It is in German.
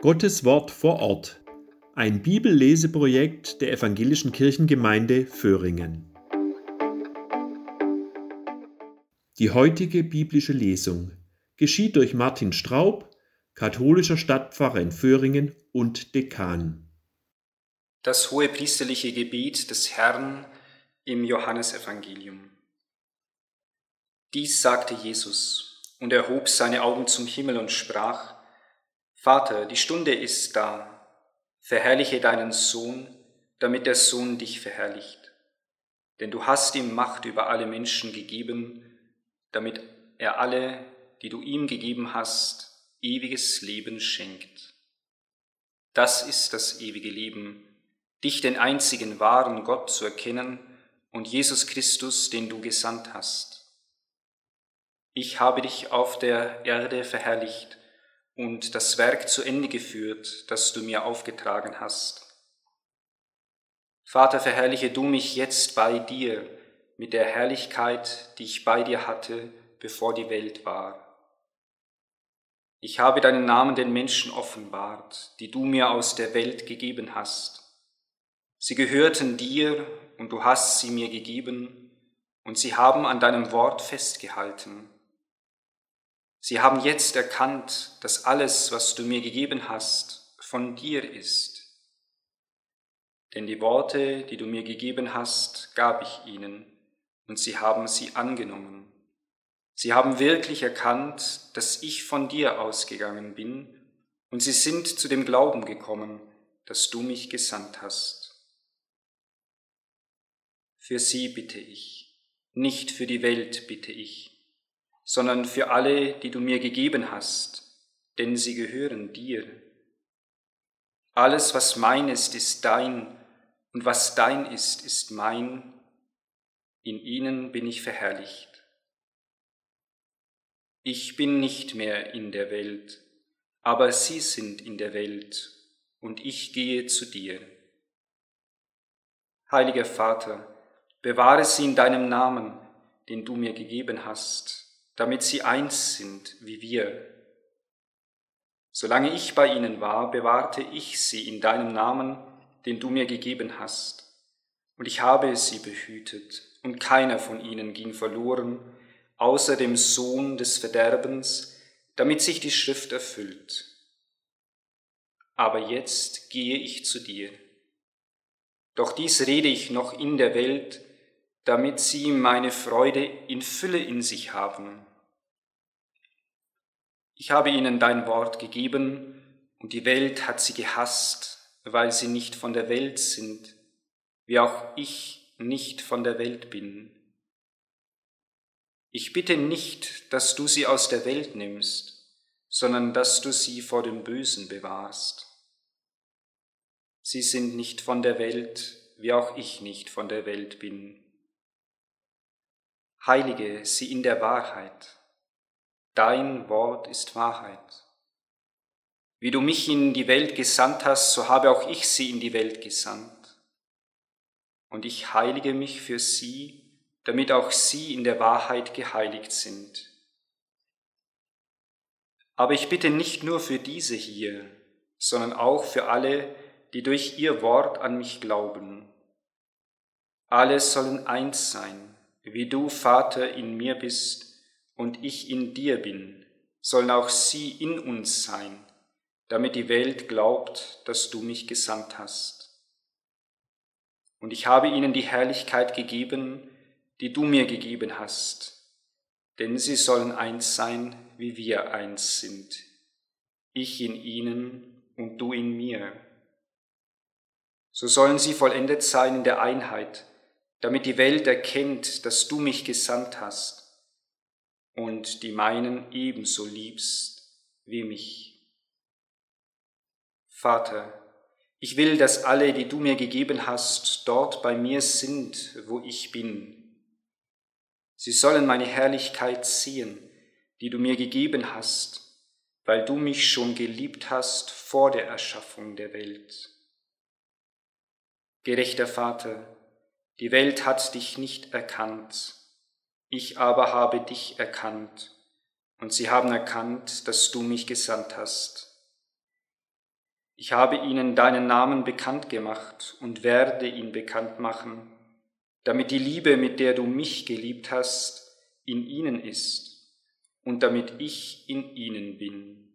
Gottes Wort vor Ort. Ein Bibelleseprojekt der Evangelischen Kirchengemeinde Föhringen. Die heutige biblische Lesung geschieht durch Martin Straub, katholischer Stadtpfarrer in Föhringen und Dekan. Das hohe priesterliche Gebet des Herrn im Johannesevangelium. Dies sagte Jesus und erhob seine Augen zum Himmel und sprach, Vater, die Stunde ist da, verherrliche deinen Sohn, damit der Sohn dich verherrlicht. Denn du hast ihm Macht über alle Menschen gegeben, damit er alle, die du ihm gegeben hast, ewiges Leben schenkt. Das ist das ewige Leben, dich den einzigen wahren Gott zu erkennen und Jesus Christus, den du gesandt hast. Ich habe dich auf der Erde verherrlicht, und das Werk zu Ende geführt, das du mir aufgetragen hast. Vater, verherrliche du mich jetzt bei dir mit der Herrlichkeit, die ich bei dir hatte, bevor die Welt war. Ich habe deinen Namen den Menschen offenbart, die du mir aus der Welt gegeben hast. Sie gehörten dir und du hast sie mir gegeben, und sie haben an deinem Wort festgehalten. Sie haben jetzt erkannt, dass alles, was du mir gegeben hast, von dir ist. Denn die Worte, die du mir gegeben hast, gab ich ihnen, und sie haben sie angenommen. Sie haben wirklich erkannt, dass ich von dir ausgegangen bin, und sie sind zu dem Glauben gekommen, dass du mich gesandt hast. Für sie bitte ich, nicht für die Welt bitte ich sondern für alle, die du mir gegeben hast, denn sie gehören dir. Alles, was mein ist, ist dein, und was dein ist, ist mein. In ihnen bin ich verherrlicht. Ich bin nicht mehr in der Welt, aber sie sind in der Welt, und ich gehe zu dir. Heiliger Vater, bewahre sie in deinem Namen, den du mir gegeben hast, damit sie eins sind wie wir. Solange ich bei ihnen war, bewahrte ich sie in deinem Namen, den du mir gegeben hast. Und ich habe sie behütet, und keiner von ihnen ging verloren, außer dem Sohn des Verderbens, damit sich die Schrift erfüllt. Aber jetzt gehe ich zu dir. Doch dies rede ich noch in der Welt, damit sie meine Freude in Fülle in sich haben. Ich habe ihnen dein Wort gegeben, und die Welt hat sie gehasst, weil sie nicht von der Welt sind, wie auch ich nicht von der Welt bin. Ich bitte nicht, dass du sie aus der Welt nimmst, sondern dass du sie vor dem Bösen bewahrst. Sie sind nicht von der Welt, wie auch ich nicht von der Welt bin. Heilige sie in der Wahrheit. Dein Wort ist Wahrheit. Wie du mich in die Welt gesandt hast, so habe auch ich sie in die Welt gesandt. Und ich heilige mich für sie, damit auch sie in der Wahrheit geheiligt sind. Aber ich bitte nicht nur für diese hier, sondern auch für alle, die durch ihr Wort an mich glauben. Alle sollen eins sein, wie du, Vater, in mir bist und ich in dir bin, sollen auch sie in uns sein, damit die Welt glaubt, dass du mich gesandt hast. Und ich habe ihnen die Herrlichkeit gegeben, die du mir gegeben hast, denn sie sollen eins sein, wie wir eins sind, ich in ihnen und du in mir. So sollen sie vollendet sein in der Einheit, damit die Welt erkennt, dass du mich gesandt hast und die meinen ebenso liebst wie mich. Vater, ich will, dass alle, die du mir gegeben hast, dort bei mir sind, wo ich bin. Sie sollen meine Herrlichkeit sehen, die du mir gegeben hast, weil du mich schon geliebt hast vor der Erschaffung der Welt. Gerechter Vater, die Welt hat dich nicht erkannt, ich aber habe dich erkannt, und sie haben erkannt, dass du mich gesandt hast. Ich habe ihnen deinen Namen bekannt gemacht und werde ihn bekannt machen, damit die Liebe, mit der du mich geliebt hast, in ihnen ist und damit ich in ihnen bin.